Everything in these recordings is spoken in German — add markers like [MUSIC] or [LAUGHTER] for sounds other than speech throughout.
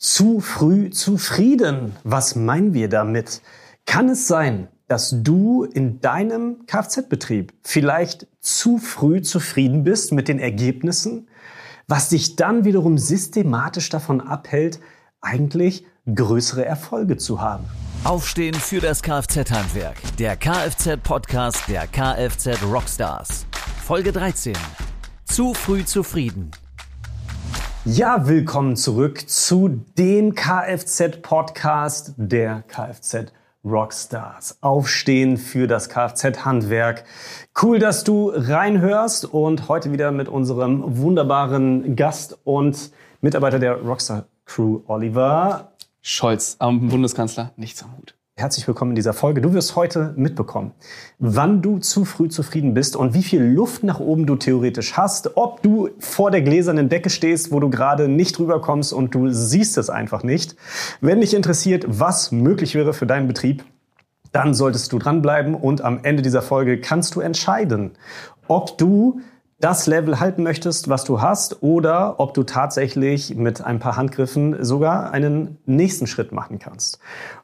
Zu früh zufrieden. Was meinen wir damit? Kann es sein, dass du in deinem Kfz-Betrieb vielleicht zu früh zufrieden bist mit den Ergebnissen, was dich dann wiederum systematisch davon abhält, eigentlich größere Erfolge zu haben? Aufstehen für das Kfz-Handwerk. Der Kfz-Podcast der Kfz Rockstars. Folge 13. Zu früh zufrieden. Ja, willkommen zurück zu dem Kfz-Podcast der Kfz Rockstars. Aufstehen für das Kfz-Handwerk. Cool, dass du reinhörst und heute wieder mit unserem wunderbaren Gast und Mitarbeiter der Rockstar Crew, Oliver Scholz, am Bundeskanzler, nichts am Hut. Herzlich willkommen in dieser Folge. Du wirst heute mitbekommen, wann du zu früh zufrieden bist und wie viel Luft nach oben du theoretisch hast, ob du vor der gläsernen Decke stehst, wo du gerade nicht rüberkommst und du siehst es einfach nicht. Wenn dich interessiert, was möglich wäre für deinen Betrieb, dann solltest du dranbleiben und am Ende dieser Folge kannst du entscheiden, ob du das Level halten möchtest, was du hast, oder ob du tatsächlich mit ein paar Handgriffen sogar einen nächsten Schritt machen kannst.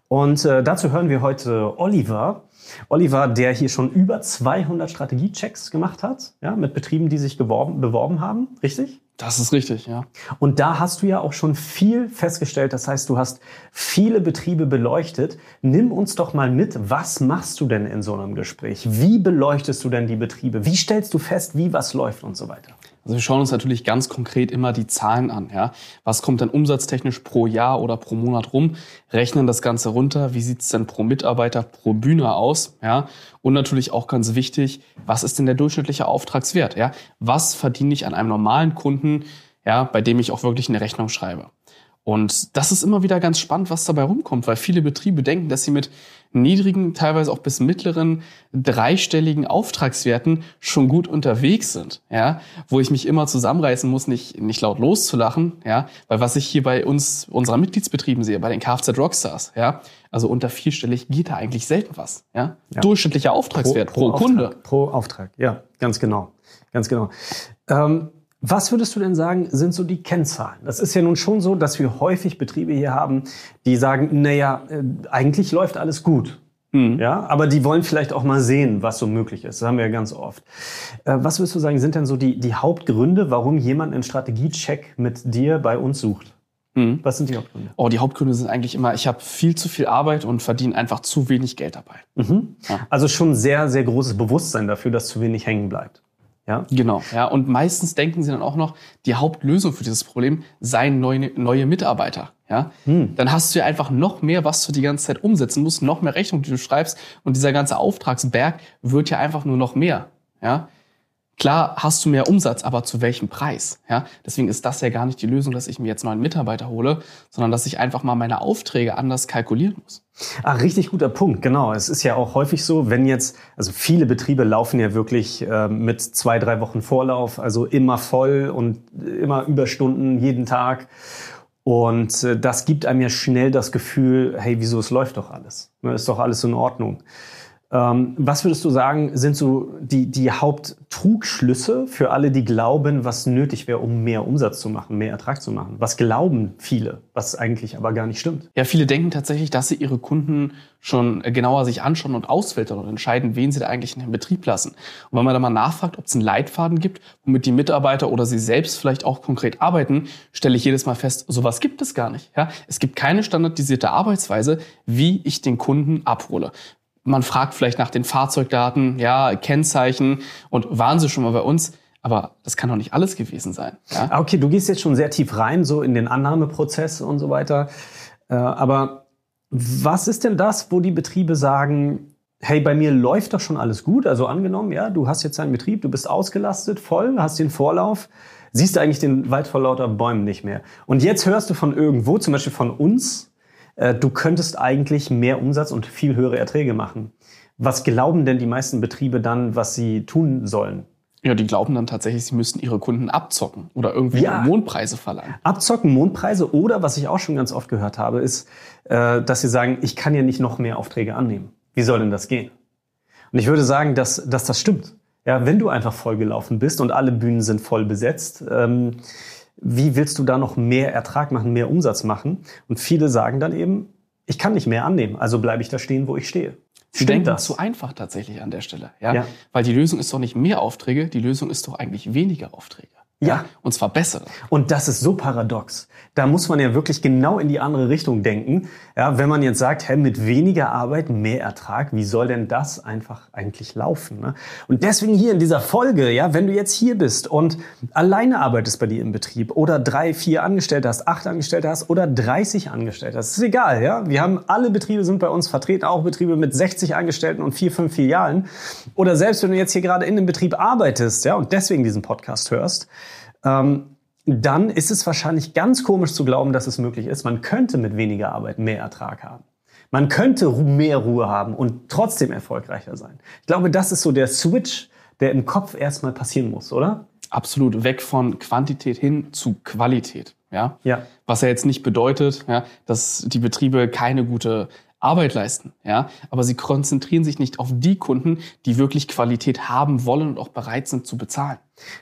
Und äh, dazu hören wir heute Oliver. Oliver, der hier schon über 200 Strategiechecks gemacht hat, ja, mit Betrieben, die sich geworben, beworben haben, richtig? Das ist richtig, ja. Und da hast du ja auch schon viel festgestellt. Das heißt, du hast viele Betriebe beleuchtet. Nimm uns doch mal mit. Was machst du denn in so einem Gespräch? Wie beleuchtest du denn die Betriebe? Wie stellst du fest, wie was läuft und so weiter? Also wir schauen uns natürlich ganz konkret immer die Zahlen an. Ja? Was kommt denn umsatztechnisch pro Jahr oder pro Monat rum? Rechnen das Ganze runter. Wie sieht's denn pro Mitarbeiter, pro Bühne aus? Ja? Und natürlich auch ganz wichtig, was ist denn der durchschnittliche Auftragswert? Ja? Was verdiene ich an einem normalen Kunden, ja, bei dem ich auch wirklich eine Rechnung schreibe? Und das ist immer wieder ganz spannend, was dabei rumkommt, weil viele Betriebe denken, dass sie mit niedrigen, teilweise auch bis mittleren, dreistelligen Auftragswerten schon gut unterwegs sind, ja, wo ich mich immer zusammenreißen muss, nicht, nicht laut loszulachen, ja, weil was ich hier bei uns, unserer Mitgliedsbetrieben sehe, bei den Kfz Rockstars, ja, also unter vierstellig geht da eigentlich selten was, ja. ja. Durchschnittlicher Auftragswert pro, pro, pro Kunde. Auftrag, pro Auftrag, ja, ganz genau, ganz genau. Ähm was würdest du denn sagen, sind so die Kennzahlen? Das ist ja nun schon so, dass wir häufig Betriebe hier haben, die sagen, naja, äh, eigentlich läuft alles gut. Mhm. Ja, aber die wollen vielleicht auch mal sehen, was so möglich ist. Das haben wir ja ganz oft. Äh, was würdest du sagen, sind denn so die, die Hauptgründe, warum jemand einen Strategiecheck mit dir bei uns sucht? Mhm. Was sind die Hauptgründe? Oh, die Hauptgründe sind eigentlich immer, ich habe viel zu viel Arbeit und verdiene einfach zu wenig Geld dabei. Mhm. Ja. Also schon sehr, sehr großes Bewusstsein dafür, dass zu wenig hängen bleibt. Ja? Genau. Ja, und meistens denken sie dann auch noch, die Hauptlösung für dieses Problem seien neue, neue Mitarbeiter. Ja? Hm. Dann hast du ja einfach noch mehr, was du die ganze Zeit umsetzen musst, noch mehr Rechnungen, die du schreibst und dieser ganze Auftragsberg wird ja einfach nur noch mehr. Ja? Klar hast du mehr Umsatz, aber zu welchem Preis? Ja, deswegen ist das ja gar nicht die Lösung, dass ich mir jetzt neuen Mitarbeiter hole, sondern dass ich einfach mal meine Aufträge anders kalkulieren muss. Ah, richtig guter Punkt, genau. Es ist ja auch häufig so, wenn jetzt, also viele Betriebe laufen ja wirklich äh, mit zwei, drei Wochen Vorlauf, also immer voll und immer Überstunden jeden Tag. Und äh, das gibt einem ja schnell das Gefühl, hey, wieso, es läuft doch alles. Ne, ist doch alles in Ordnung. Ähm, was würdest du sagen, sind so die, die Haupttrugschlüsse für alle, die glauben, was nötig wäre, um mehr Umsatz zu machen, mehr Ertrag zu machen? Was glauben viele, was eigentlich aber gar nicht stimmt? Ja, viele denken tatsächlich, dass sie ihre Kunden schon genauer sich anschauen und ausfiltern und entscheiden, wen sie da eigentlich in den Betrieb lassen. Und wenn man da mal nachfragt, ob es einen Leitfaden gibt, womit die Mitarbeiter oder sie selbst vielleicht auch konkret arbeiten, stelle ich jedes Mal fest, sowas gibt es gar nicht. Ja? Es gibt keine standardisierte Arbeitsweise, wie ich den Kunden abhole man fragt vielleicht nach den Fahrzeugdaten, ja, Kennzeichen und waren sie schon mal bei uns? Aber das kann doch nicht alles gewesen sein. Ja? Ah, okay, du gehst jetzt schon sehr tief rein, so in den Annahmeprozess und so weiter. Äh, aber was ist denn das, wo die Betriebe sagen, hey, bei mir läuft doch schon alles gut? Also angenommen, ja, du hast jetzt einen Betrieb, du bist ausgelastet, voll, hast den Vorlauf, siehst eigentlich den Wald vor lauter Bäumen nicht mehr. Und jetzt hörst du von irgendwo, zum Beispiel von uns, du könntest eigentlich mehr Umsatz und viel höhere Erträge machen. Was glauben denn die meisten Betriebe dann, was sie tun sollen? Ja, die glauben dann tatsächlich, sie müssten ihre Kunden abzocken oder irgendwie ja. Mondpreise verlangen. Abzocken, Mondpreise oder was ich auch schon ganz oft gehört habe, ist, äh, dass sie sagen, ich kann ja nicht noch mehr Aufträge annehmen. Wie soll denn das gehen? Und ich würde sagen, dass, dass das stimmt. Ja, wenn du einfach vollgelaufen bist und alle Bühnen sind voll besetzt, ähm, wie willst du da noch mehr Ertrag machen, mehr Umsatz machen? Und viele sagen dann eben, ich kann nicht mehr annehmen, also bleibe ich da stehen, wo ich stehe. Sie Stimmt denken das? zu einfach tatsächlich an der Stelle. Ja? ja? Weil die Lösung ist doch nicht mehr Aufträge, die Lösung ist doch eigentlich weniger Aufträge. Ja. Und zwar bessere. Und das ist so paradox. Da muss man ja wirklich genau in die andere Richtung denken. Ja, wenn man jetzt sagt, hey, mit weniger Arbeit mehr Ertrag, wie soll denn das einfach eigentlich laufen? Ne? Und deswegen hier in dieser Folge, ja, wenn du jetzt hier bist und alleine arbeitest bei dir im Betrieb oder drei, vier Angestellte hast, acht Angestellte hast oder 30 Angestellte hast, ist egal, ja. Wir haben alle Betriebe sind bei uns vertreten, auch Betriebe mit 60 Angestellten und vier, fünf Filialen. Oder selbst wenn du jetzt hier gerade in einem Betrieb arbeitest, ja, und deswegen diesen Podcast hörst, ähm, dann ist es wahrscheinlich ganz komisch zu glauben, dass es möglich ist. Man könnte mit weniger Arbeit mehr Ertrag haben. Man könnte mehr Ruhe haben und trotzdem erfolgreicher sein. Ich glaube, das ist so der Switch, der im Kopf erstmal passieren muss, oder? Absolut. Weg von Quantität hin zu Qualität. Ja. ja. Was ja jetzt nicht bedeutet, ja, dass die Betriebe keine gute Arbeit leisten, ja, aber sie konzentrieren sich nicht auf die Kunden, die wirklich Qualität haben wollen und auch bereit sind zu bezahlen.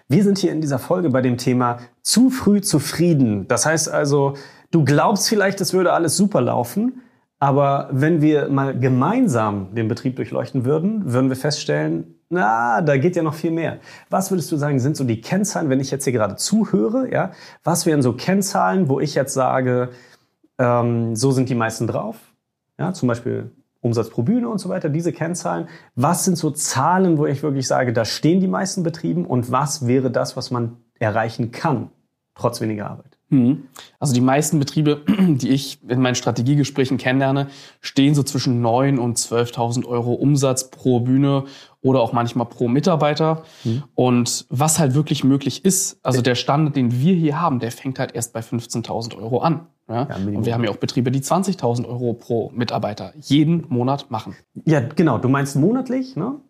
Wir sind hier in dieser Folge bei dem Thema zu früh zufrieden. Das heißt also, du glaubst vielleicht, es würde alles super laufen, aber wenn wir mal gemeinsam den Betrieb durchleuchten würden, würden wir feststellen, na, da geht ja noch viel mehr. Was würdest du sagen, sind so die Kennzahlen, wenn ich jetzt hier gerade zuhöre, ja? Was wären so Kennzahlen, wo ich jetzt sage, ähm, so sind die meisten drauf? Ja, zum Beispiel Umsatz pro Bühne und so weiter, diese Kennzahlen. Was sind so Zahlen, wo ich wirklich sage, da stehen die meisten Betrieben und was wäre das, was man erreichen kann, trotz weniger Arbeit? Mhm. Also die meisten Betriebe, [CLEARS THROAT] die ich in meinen Strategiegesprächen kennenlerne, stehen so zwischen 9.000 und 12.000 Euro Umsatz pro Bühne oder auch manchmal pro Mitarbeiter. Mhm. Und was halt wirklich möglich ist, also der Standard, den wir hier haben, der fängt halt erst bei 15.000 Euro an. Ja? ja und wir haben ja auch Betriebe, die 20.000 Euro pro Mitarbeiter jeden Monat machen. Ja, genau. Du meinst monatlich, ne?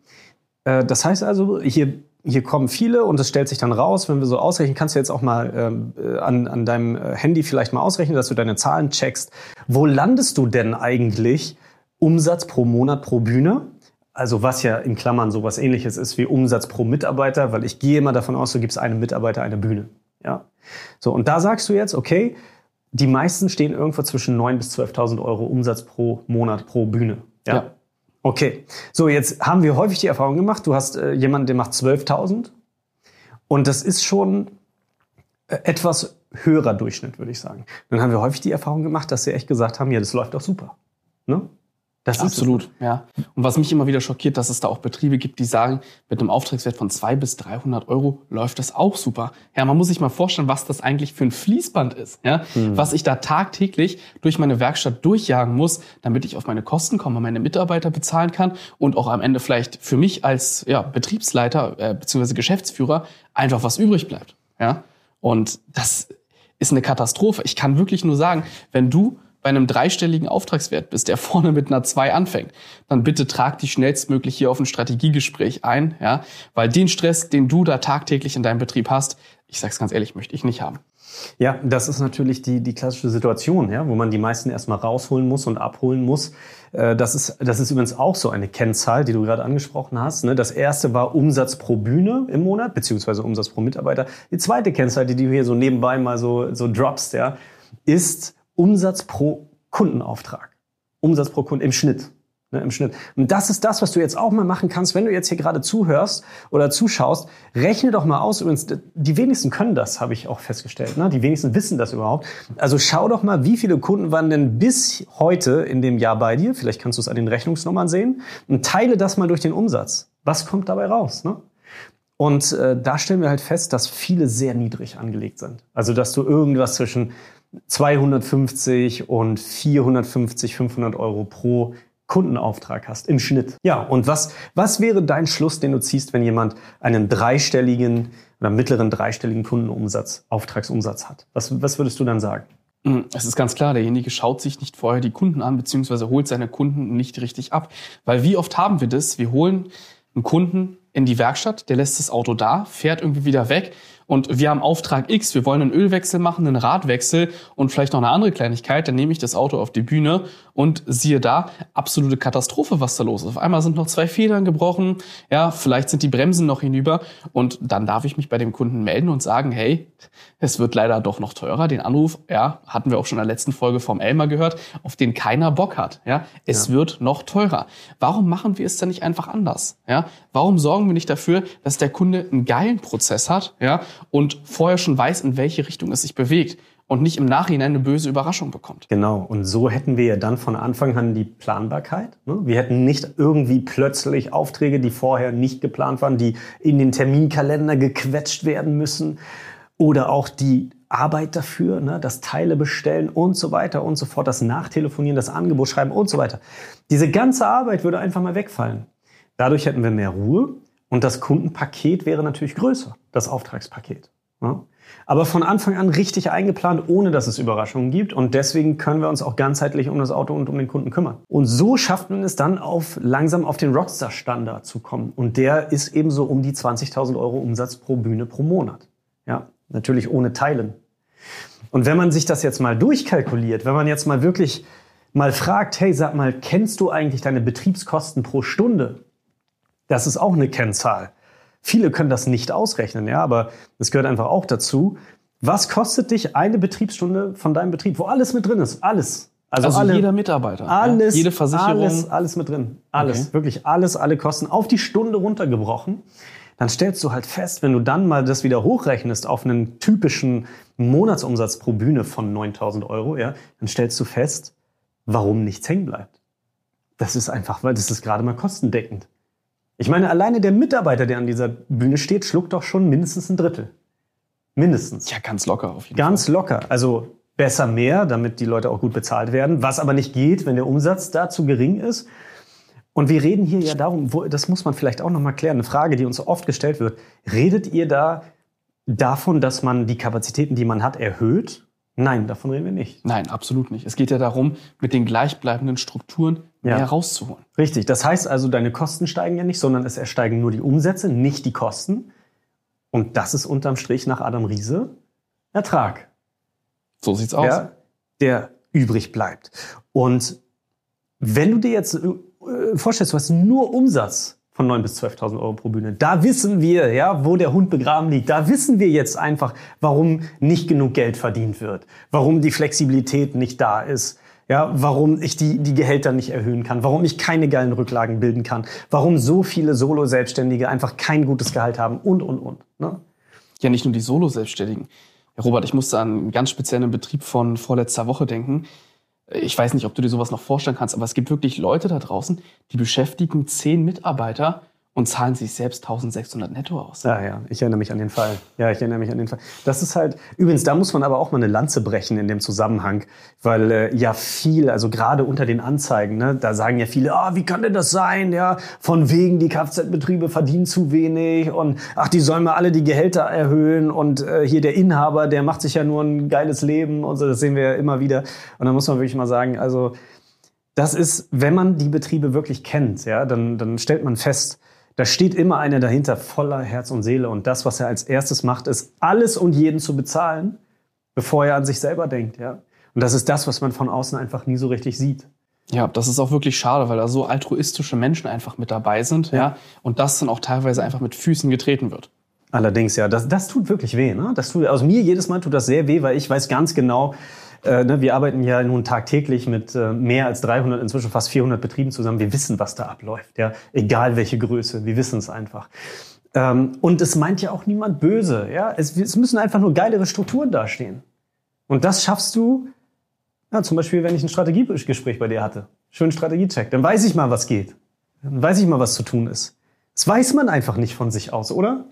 Äh, das heißt also, hier, hier kommen viele und es stellt sich dann raus, wenn wir so ausrechnen, kannst du jetzt auch mal ähm, äh, an, an deinem äh, Handy vielleicht mal ausrechnen, dass du deine Zahlen checkst. Wo landest du denn eigentlich Umsatz pro Monat pro Bühne? Also was ja in Klammern sowas ähnliches ist wie Umsatz pro Mitarbeiter, weil ich gehe immer davon aus, du gibst einem Mitarbeiter eine Bühne. Ja. So, und da sagst du jetzt, okay, die meisten stehen irgendwo zwischen 9.000 bis 12.000 Euro Umsatz pro Monat pro Bühne. Ja? ja. Okay. So, jetzt haben wir häufig die Erfahrung gemacht, du hast äh, jemanden, der macht 12.000 und das ist schon äh, etwas höherer Durchschnitt, würde ich sagen. Dann haben wir häufig die Erfahrung gemacht, dass sie echt gesagt haben, ja, das läuft doch super. Ne? Das Absolut, ja. Und was mich immer wieder schockiert, dass es da auch Betriebe gibt, die sagen, mit einem Auftragswert von 200 bis 300 Euro läuft das auch super. Ja, man muss sich mal vorstellen, was das eigentlich für ein Fließband ist, ja, mhm. was ich da tagtäglich durch meine Werkstatt durchjagen muss, damit ich auf meine Kosten komme, meine Mitarbeiter bezahlen kann und auch am Ende vielleicht für mich als ja, Betriebsleiter äh, bzw. Geschäftsführer einfach was übrig bleibt, ja. Und das ist eine Katastrophe. Ich kann wirklich nur sagen, wenn du bei einem dreistelligen Auftragswert bist, der [LAUGHS] vorne mit einer 2 anfängt, dann bitte trag dich schnellstmöglich hier auf ein Strategiegespräch ein, ja, weil den Stress, den du da tagtäglich in deinem Betrieb hast, ich sag's ganz ehrlich, möchte ich nicht haben. Ja, das ist natürlich die, die klassische Situation, ja, wo man die meisten erstmal rausholen muss und abholen muss. Äh, das ist, das ist übrigens auch so eine Kennzahl, die du gerade angesprochen hast. Ne? Das erste war Umsatz pro Bühne im Monat, beziehungsweise Umsatz pro Mitarbeiter. Die zweite Kennzahl, die du hier so nebenbei mal so, so droppst, ja, ist Umsatz pro Kundenauftrag. Umsatz pro Kunden im Schnitt. Ne, Im Schnitt. Und das ist das, was du jetzt auch mal machen kannst, wenn du jetzt hier gerade zuhörst oder zuschaust. Rechne doch mal aus. Übrigens, die wenigsten können das, habe ich auch festgestellt. Ne? Die wenigsten wissen das überhaupt. Also schau doch mal, wie viele Kunden waren denn bis heute in dem Jahr bei dir? Vielleicht kannst du es an den Rechnungsnummern sehen. Und teile das mal durch den Umsatz. Was kommt dabei raus? Ne? Und äh, da stellen wir halt fest, dass viele sehr niedrig angelegt sind. Also dass du irgendwas zwischen 250 und 450, 500 Euro pro Kundenauftrag hast im Schnitt. Ja, und was, was wäre dein Schluss, den du ziehst, wenn jemand einen dreistelligen oder mittleren dreistelligen Kundenumsatz, Auftragsumsatz hat? Was, was würdest du dann sagen? Hm, es ist ganz klar, derjenige schaut sich nicht vorher die Kunden an, beziehungsweise holt seine Kunden nicht richtig ab. Weil wie oft haben wir das? Wir holen einen Kunden in die Werkstatt, der lässt das Auto da, fährt irgendwie wieder weg und wir haben Auftrag X, wir wollen einen Ölwechsel machen, einen Radwechsel und vielleicht noch eine andere Kleinigkeit, dann nehme ich das Auto auf die Bühne und siehe da, absolute Katastrophe, was da los ist. Auf einmal sind noch zwei Federn gebrochen, ja, vielleicht sind die Bremsen noch hinüber und dann darf ich mich bei dem Kunden melden und sagen, hey, es wird leider doch noch teurer. Den Anruf, ja, hatten wir auch schon in der letzten Folge vom Elmar gehört, auf den keiner Bock hat, ja. Es ja. wird noch teurer. Warum machen wir es dann nicht einfach anders, ja? Warum sorgen wir nicht dafür, dass der Kunde einen geilen Prozess hat, ja, und vorher schon weiß, in welche Richtung es sich bewegt? und nicht im Nachhinein eine böse Überraschung bekommt. Genau, und so hätten wir ja dann von Anfang an die Planbarkeit. Ne? Wir hätten nicht irgendwie plötzlich Aufträge, die vorher nicht geplant waren, die in den Terminkalender gequetscht werden müssen oder auch die Arbeit dafür, ne? das Teile bestellen und so weiter und so fort, das Nachtelefonieren, das Angebot schreiben und so weiter. Diese ganze Arbeit würde einfach mal wegfallen. Dadurch hätten wir mehr Ruhe und das Kundenpaket wäre natürlich größer, das Auftragspaket. Ne? aber von Anfang an richtig eingeplant, ohne dass es Überraschungen gibt. Und deswegen können wir uns auch ganzheitlich um das Auto und um den Kunden kümmern. Und so schafft man es dann auf, langsam auf den Rockstar-Standard zu kommen. Und der ist ebenso um die 20.000 Euro Umsatz pro Bühne pro Monat. Ja, natürlich ohne Teilen. Und wenn man sich das jetzt mal durchkalkuliert, wenn man jetzt mal wirklich mal fragt, hey, sag mal, kennst du eigentlich deine Betriebskosten pro Stunde? Das ist auch eine Kennzahl. Viele können das nicht ausrechnen, ja, aber es gehört einfach auch dazu. Was kostet dich eine Betriebsstunde von deinem Betrieb, wo alles mit drin ist? Alles. Also, also alle, jeder Mitarbeiter, alles, ja? jede Versicherung, alles, alles mit drin, alles, okay. wirklich alles, alle Kosten auf die Stunde runtergebrochen. Dann stellst du halt fest, wenn du dann mal das wieder hochrechnest auf einen typischen Monatsumsatz pro Bühne von 9000 Euro, ja, dann stellst du fest, warum nichts hängen bleibt. Das ist einfach, weil das ist gerade mal kostendeckend. Ich meine, alleine der Mitarbeiter, der an dieser Bühne steht, schluckt doch schon mindestens ein Drittel. Mindestens. Ja, ganz locker auf jeden ganz Fall. Ganz locker. Also besser mehr, damit die Leute auch gut bezahlt werden. Was aber nicht geht, wenn der Umsatz da zu gering ist. Und wir reden hier ja darum, wo, das muss man vielleicht auch noch mal klären, eine Frage, die uns oft gestellt wird. Redet ihr da davon, dass man die Kapazitäten, die man hat, erhöht? Nein, davon reden wir nicht. Nein, absolut nicht. Es geht ja darum, mit den gleichbleibenden Strukturen ja. mehr rauszuholen. Richtig. Das heißt also, deine Kosten steigen ja nicht, sondern es ersteigen nur die Umsätze, nicht die Kosten. Und das ist unterm Strich nach Adam Riese Ertrag. So sieht's aus. Ja, der übrig bleibt. Und wenn du dir jetzt äh, vorstellst, du hast nur Umsatz von 9.000 bis 12.000 Euro pro Bühne. Da wissen wir, ja, wo der Hund begraben liegt. Da wissen wir jetzt einfach, warum nicht genug Geld verdient wird, warum die Flexibilität nicht da ist, ja, warum ich die, die Gehälter nicht erhöhen kann, warum ich keine geilen Rücklagen bilden kann, warum so viele Solo-Selbstständige einfach kein gutes Gehalt haben und, und, und. Ne? Ja, nicht nur die Solo-Selbstständigen. Robert, ich musste an einen ganz speziellen Betrieb von vorletzter Woche denken. Ich weiß nicht, ob du dir sowas noch vorstellen kannst, aber es gibt wirklich Leute da draußen, die beschäftigen zehn Mitarbeiter und zahlen sich selbst 1600 netto aus. Ja, ja, ich erinnere mich an den Fall. Ja, ich erinnere mich an den Fall. Das ist halt, übrigens, da muss man aber auch mal eine Lanze brechen in dem Zusammenhang, weil äh, ja viel, also gerade unter den Anzeigen, ne, da sagen ja viele, ah, wie kann denn das sein? Ja, von wegen, die Kfz-Betriebe verdienen zu wenig und ach, die sollen mal alle die Gehälter erhöhen und äh, hier der Inhaber, der macht sich ja nur ein geiles Leben und so, das sehen wir ja immer wieder. Und da muss man wirklich mal sagen, also das ist, wenn man die Betriebe wirklich kennt, ja, dann, dann stellt man fest, da steht immer einer dahinter voller Herz und Seele. Und das, was er als erstes macht, ist, alles und jeden zu bezahlen, bevor er an sich selber denkt. Ja? Und das ist das, was man von außen einfach nie so richtig sieht. Ja, das ist auch wirklich schade, weil da so altruistische Menschen einfach mit dabei sind, ja, ja und das dann auch teilweise einfach mit Füßen getreten wird. Allerdings, ja, das, das tut wirklich weh. Ne? Das tut, also mir jedes Mal tut das sehr weh, weil ich weiß ganz genau, äh, ne, wir arbeiten ja nun tagtäglich mit äh, mehr als 300, inzwischen fast 400 Betrieben zusammen. Wir wissen, was da abläuft, ja, egal welche Größe. Wir wissen es einfach. Ähm, und es meint ja auch niemand böse, ja. Es, es müssen einfach nur geilere Strukturen dastehen. Und das schaffst du, ja, zum Beispiel, wenn ich ein Strategiegespräch bei dir hatte. Schönen Strategiecheck. Dann weiß ich mal, was geht. Dann weiß ich mal, was zu tun ist. Das weiß man einfach nicht von sich aus, oder?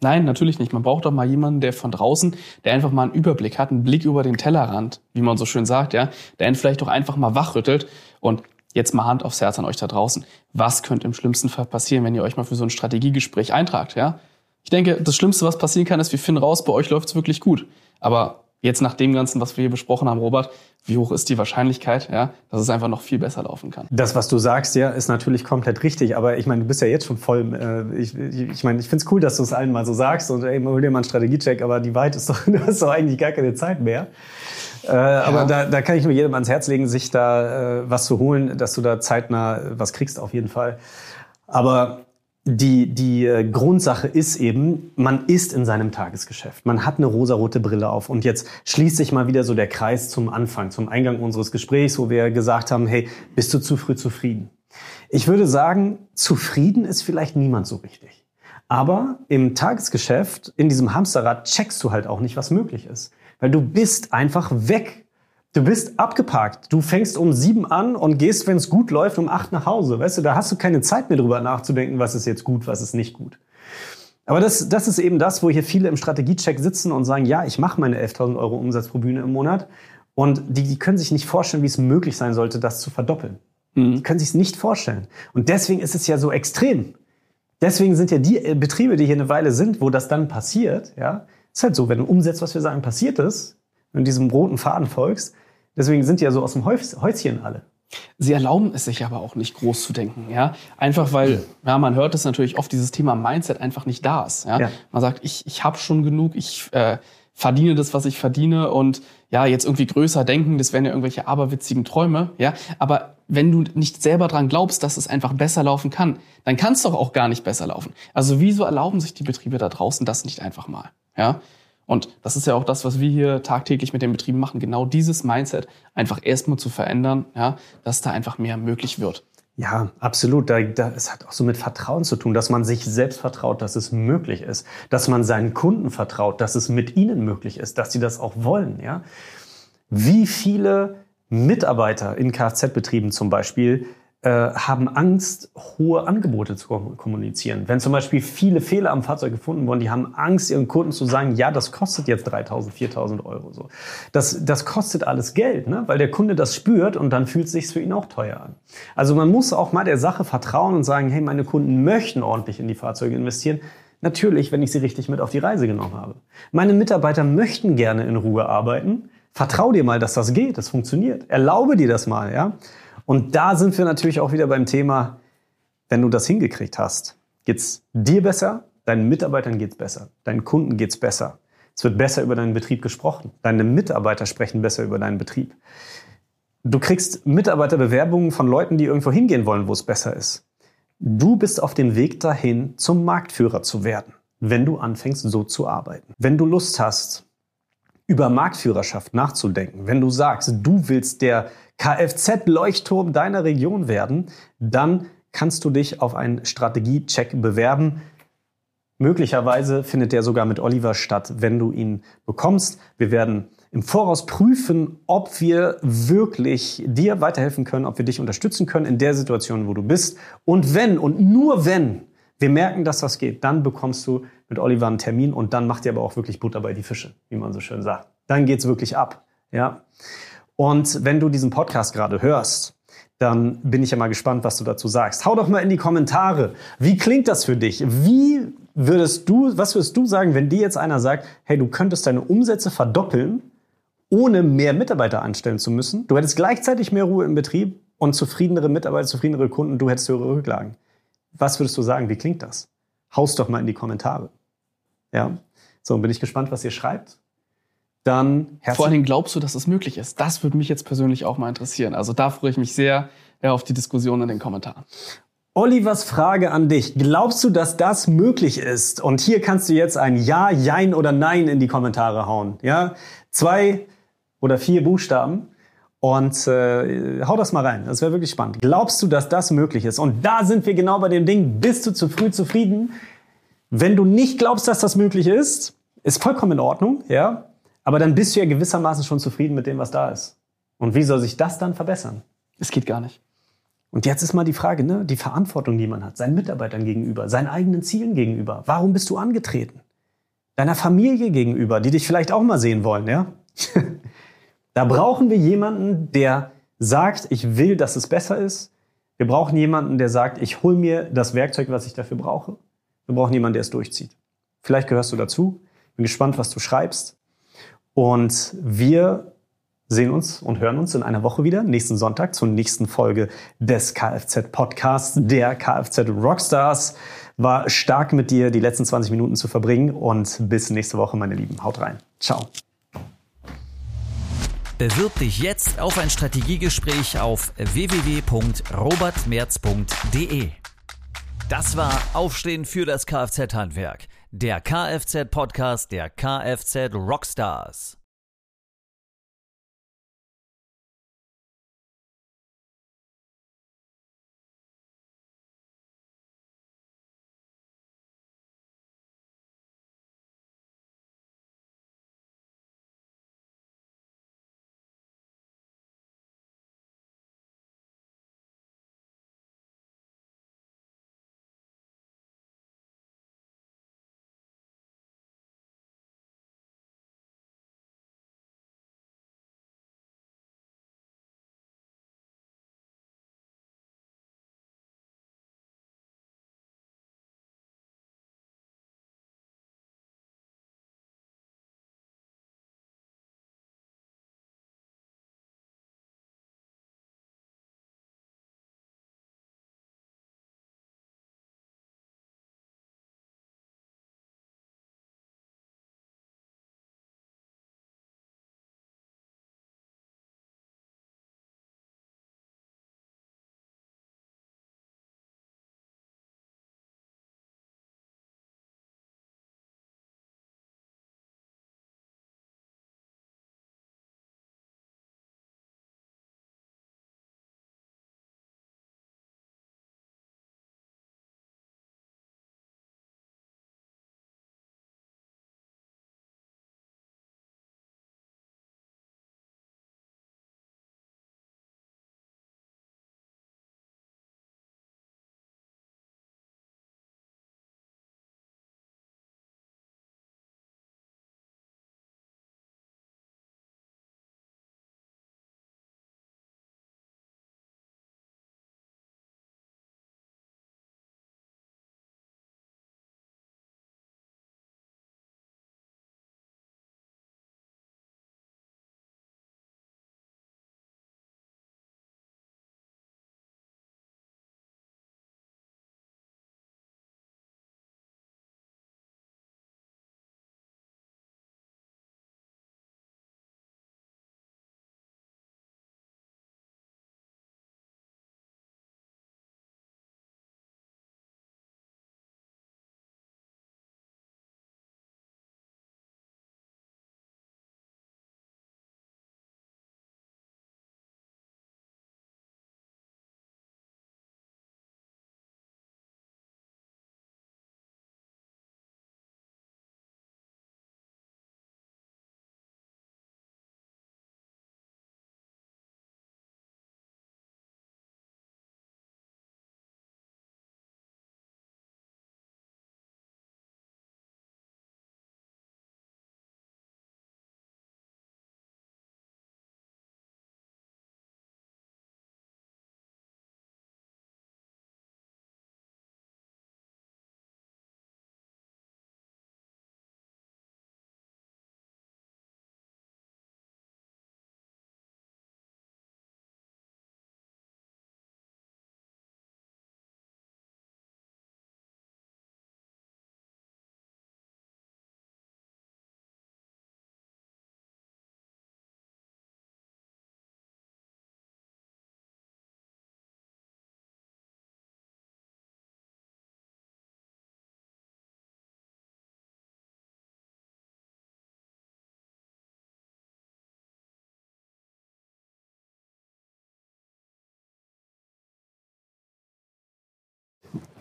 Nein, natürlich nicht. Man braucht doch mal jemanden, der von draußen, der einfach mal einen Überblick hat, einen Blick über den Tellerrand, wie man so schön sagt, ja, der ihn vielleicht doch einfach mal wachrüttelt und jetzt mal Hand aufs Herz an euch da draußen. Was könnte im schlimmsten Fall passieren, wenn ihr euch mal für so ein Strategiegespräch eintragt, ja? Ich denke, das Schlimmste, was passieren kann, ist, wir finden raus, bei euch läuft's wirklich gut. Aber jetzt nach dem Ganzen, was wir hier besprochen haben, Robert, wie hoch ist die Wahrscheinlichkeit, ja, dass es einfach noch viel besser laufen kann? Das, was du sagst, ja, ist natürlich komplett richtig. Aber ich meine, du bist ja jetzt schon voll. Äh, ich ich meine, ich finde es cool, dass du es allen mal so sagst und ey, hol dir mal einen Strategiecheck, aber die Weit ist doch, [LAUGHS] du hast doch eigentlich gar keine Zeit mehr. Äh, ja. Aber da, da kann ich nur jedem ans Herz legen, sich da äh, was zu holen, dass du da zeitnah was kriegst, auf jeden Fall. Aber die, die äh, Grundsache ist eben, man ist in seinem Tagesgeschäft. Man hat eine rosarote Brille auf. Und jetzt schließt sich mal wieder so der Kreis zum Anfang, zum Eingang unseres Gesprächs, wo wir gesagt haben, hey, bist du zu früh zufrieden? Ich würde sagen, zufrieden ist vielleicht niemand so richtig. Aber im Tagesgeschäft, in diesem Hamsterrad, checkst du halt auch nicht, was möglich ist. Weil du bist einfach weg Du bist abgeparkt. Du fängst um sieben an und gehst, wenn es gut läuft, um acht nach Hause. Weißt du, da hast du keine Zeit mehr drüber nachzudenken, was ist jetzt gut, was ist nicht gut. Aber das, das ist eben das, wo hier viele im Strategiecheck sitzen und sagen, ja, ich mache meine 11.000 Euro Umsatz pro Bühne im Monat. Und die, die können sich nicht vorstellen, wie es möglich sein sollte, das zu verdoppeln. Mhm. Die können sich es nicht vorstellen. Und deswegen ist es ja so extrem. Deswegen sind ja die äh, Betriebe, die hier eine Weile sind, wo das dann passiert, ja, ist halt so, wenn du umsetzt, was wir sagen, passiert ist, wenn du diesem roten Faden folgst, Deswegen sind die ja so aus dem Häuschen alle. Sie erlauben es sich aber auch nicht groß zu denken, ja. Einfach weil, ja, man hört es natürlich oft, dieses Thema Mindset einfach nicht da ist. Ja? ja. Man sagt, ich, ich habe schon genug, ich äh, verdiene das, was ich verdiene und ja, jetzt irgendwie größer denken, das wären ja irgendwelche aberwitzigen Träume, ja. Aber wenn du nicht selber dran glaubst, dass es einfach besser laufen kann, dann kann es doch auch gar nicht besser laufen. Also wieso erlauben sich die Betriebe da draußen das nicht einfach mal, ja? Und das ist ja auch das, was wir hier tagtäglich mit den Betrieben machen, genau dieses Mindset einfach erstmal zu verändern, ja, dass da einfach mehr möglich wird. Ja, absolut. Da, da, es hat auch so mit Vertrauen zu tun, dass man sich selbst vertraut, dass es möglich ist, dass man seinen Kunden vertraut, dass es mit ihnen möglich ist, dass sie das auch wollen. Ja? Wie viele Mitarbeiter in Kfz-Betrieben zum Beispiel äh, haben Angst, hohe Angebote zu kommunizieren. Wenn zum Beispiel viele Fehler am Fahrzeug gefunden wurden, die haben Angst, ihren Kunden zu sagen, ja, das kostet jetzt 3.000, 4.000 Euro. So. Das, das kostet alles Geld, ne? weil der Kunde das spürt und dann fühlt es sich für ihn auch teuer an. Also man muss auch mal der Sache vertrauen und sagen, hey, meine Kunden möchten ordentlich in die Fahrzeuge investieren. Natürlich, wenn ich sie richtig mit auf die Reise genommen habe. Meine Mitarbeiter möchten gerne in Ruhe arbeiten. Vertrau dir mal, dass das geht, das funktioniert. Erlaube dir das mal, ja. Und da sind wir natürlich auch wieder beim Thema, wenn du das hingekriegt hast, geht's dir besser, deinen Mitarbeitern geht's besser, deinen Kunden geht's besser. Es wird besser über deinen Betrieb gesprochen. Deine Mitarbeiter sprechen besser über deinen Betrieb. Du kriegst Mitarbeiterbewerbungen von Leuten, die irgendwo hingehen wollen, wo es besser ist. Du bist auf dem Weg dahin, zum Marktführer zu werden, wenn du anfängst, so zu arbeiten. Wenn du Lust hast, über Marktführerschaft nachzudenken, wenn du sagst, du willst der Kfz-Leuchtturm deiner Region werden, dann kannst du dich auf einen Strategiecheck bewerben. Möglicherweise findet der sogar mit Oliver statt, wenn du ihn bekommst. Wir werden im Voraus prüfen, ob wir wirklich dir weiterhelfen können, ob wir dich unterstützen können in der Situation, wo du bist. Und wenn und nur wenn wir merken, dass das geht, dann bekommst du mit Oliver einen Termin und dann macht ihr aber auch wirklich Butter bei die Fische, wie man so schön sagt. Dann geht's wirklich ab. Ja. Und wenn du diesen Podcast gerade hörst, dann bin ich ja mal gespannt, was du dazu sagst. Hau doch mal in die Kommentare. Wie klingt das für dich? Wie würdest du, was würdest du sagen, wenn dir jetzt einer sagt, hey, du könntest deine Umsätze verdoppeln, ohne mehr Mitarbeiter anstellen zu müssen? Du hättest gleichzeitig mehr Ruhe im Betrieb und zufriedenere Mitarbeiter, zufriedenere Kunden, du hättest höhere Rücklagen. Was würdest du sagen? Wie klingt das? Haus doch mal in die Kommentare. Ja. So, bin ich gespannt, was ihr schreibt dann Vor allen Dingen glaubst du, dass es möglich ist? Das würde mich jetzt persönlich auch mal interessieren. Also da freue ich mich sehr ja, auf die Diskussion in den Kommentaren. Olivers Frage an dich. Glaubst du, dass das möglich ist? Und hier kannst du jetzt ein Ja, Jein oder Nein in die Kommentare hauen. Ja, zwei oder vier Buchstaben. Und äh, hau das mal rein. Das wäre wirklich spannend. Glaubst du, dass das möglich ist? Und da sind wir genau bei dem Ding. Bist du zu früh zufrieden? Wenn du nicht glaubst, dass das möglich ist, ist vollkommen in Ordnung. Ja, aber dann bist du ja gewissermaßen schon zufrieden mit dem, was da ist. Und wie soll sich das dann verbessern? Es geht gar nicht. Und jetzt ist mal die Frage, ne, die Verantwortung, die man hat, seinen Mitarbeitern gegenüber, seinen eigenen Zielen gegenüber. Warum bist du angetreten? Deiner Familie gegenüber, die dich vielleicht auch mal sehen wollen, ja? [LAUGHS] da brauchen wir jemanden, der sagt, ich will, dass es besser ist. Wir brauchen jemanden, der sagt, ich hol mir das Werkzeug, was ich dafür brauche. Wir brauchen jemanden, der es durchzieht. Vielleicht gehörst du dazu. Bin gespannt, was du schreibst. Und wir sehen uns und hören uns in einer Woche wieder, nächsten Sonntag, zur nächsten Folge des Kfz-Podcasts, der Kfz Rockstars. War stark mit dir die letzten 20 Minuten zu verbringen und bis nächste Woche, meine Lieben. Haut rein. Ciao. Bewirb dich jetzt auf ein Strategiegespräch auf www.robertmerz.de. Das war Aufstehen für das Kfz-Handwerk, der Kfz-Podcast der Kfz Rockstars.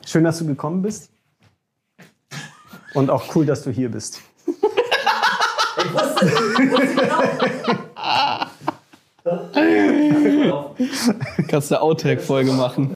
Schön, dass du gekommen bist. Und auch cool, dass du hier bist. Ich wusste, ich wusste. Kannst du Outtake-Folge machen.